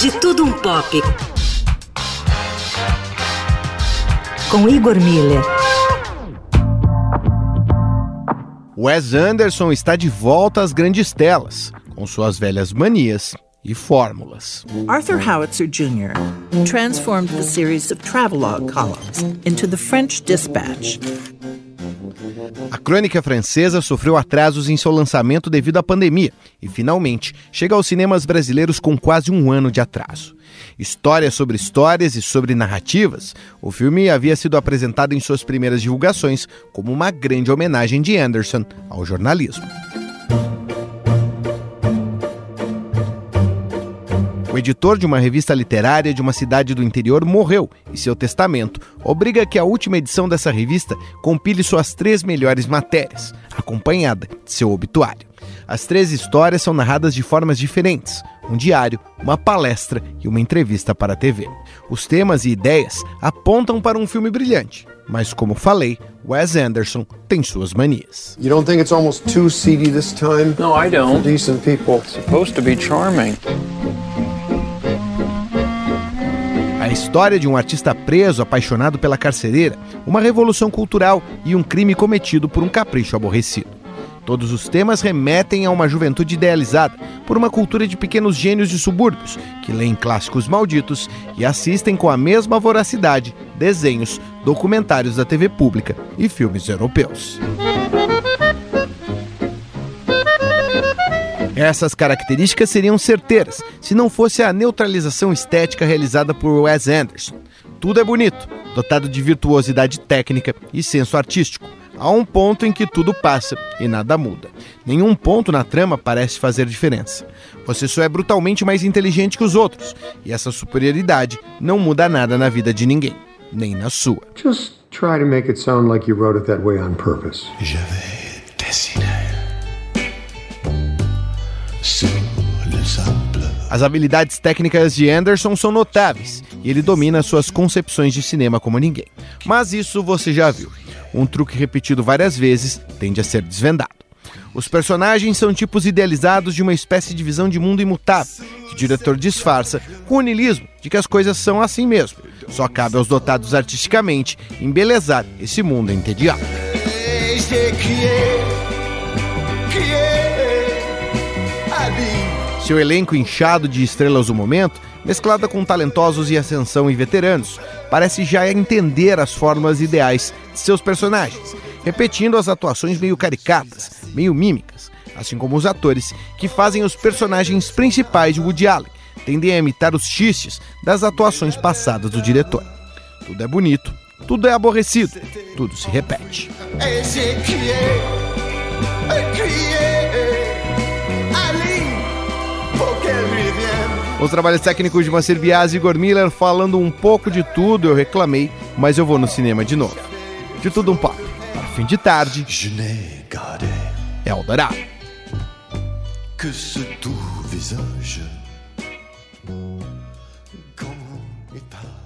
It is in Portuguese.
De Tudo Um Pop. Com Igor Miller. Wes Anderson está de volta às grandes telas, com suas velhas manias e fórmulas. Arthur Howitzer Jr. transformed the series of travelogue columns into the French Dispatch. Crônica francesa sofreu atrasos em seu lançamento devido à pandemia e, finalmente, chega aos cinemas brasileiros com quase um ano de atraso. Histórias sobre histórias e sobre narrativas, o filme havia sido apresentado em suas primeiras divulgações como uma grande homenagem de Anderson ao jornalismo. O editor de uma revista literária de uma cidade do interior morreu e seu testamento obriga que a última edição dessa revista compile suas três melhores matérias, acompanhada de seu obituário. As três histórias são narradas de formas diferentes: um diário, uma palestra e uma entrevista para a TV. Os temas e ideias apontam para um filme brilhante, mas como falei, Wes Anderson tem suas manias. You don't think it's almost too seedy this time? No, I don't. For decent people. It's supposed to be charming. A história de um artista preso, apaixonado pela carcereira, uma revolução cultural e um crime cometido por um capricho aborrecido. Todos os temas remetem a uma juventude idealizada por uma cultura de pequenos gênios de subúrbios que leem clássicos malditos e assistem com a mesma voracidade desenhos, documentários da TV pública e filmes europeus. Essas características seriam certeiras se não fosse a neutralização estética realizada por Wes Anderson. Tudo é bonito, dotado de virtuosidade técnica e senso artístico. Há um ponto em que tudo passa e nada muda. Nenhum ponto na trama parece fazer diferença. Você só é brutalmente mais inteligente que os outros, e essa superioridade não muda nada na vida de ninguém, nem na sua. Just try to make it sound like you wrote it that way on purpose. As habilidades técnicas de Anderson são notáveis e ele domina suas concepções de cinema como ninguém. Mas isso você já viu. Um truque repetido várias vezes tende a ser desvendado. Os personagens são tipos idealizados de uma espécie de visão de mundo imutável, que o diretor disfarça com o niilismo de que as coisas são assim mesmo. Só cabe aos dotados artisticamente embelezar esse mundo entediado. Seu elenco inchado de estrelas do momento, mesclada com talentosos e ascensão e veteranos, parece já entender as formas ideais de seus personagens, repetindo as atuações meio caricatas, meio mímicas, assim como os atores que fazem os personagens principais de Woody Allen, tendem a imitar os xistes das atuações passadas do diretor. Tudo é bonito, tudo é aborrecido, tudo se repete. Os trabalhos técnicos de Macer Bias e Igor Miller falando um pouco de tudo, eu reclamei, mas eu vou no cinema de novo. De tudo um papo. Para fim de tarde, é o Dourado. Que se tu visage, comment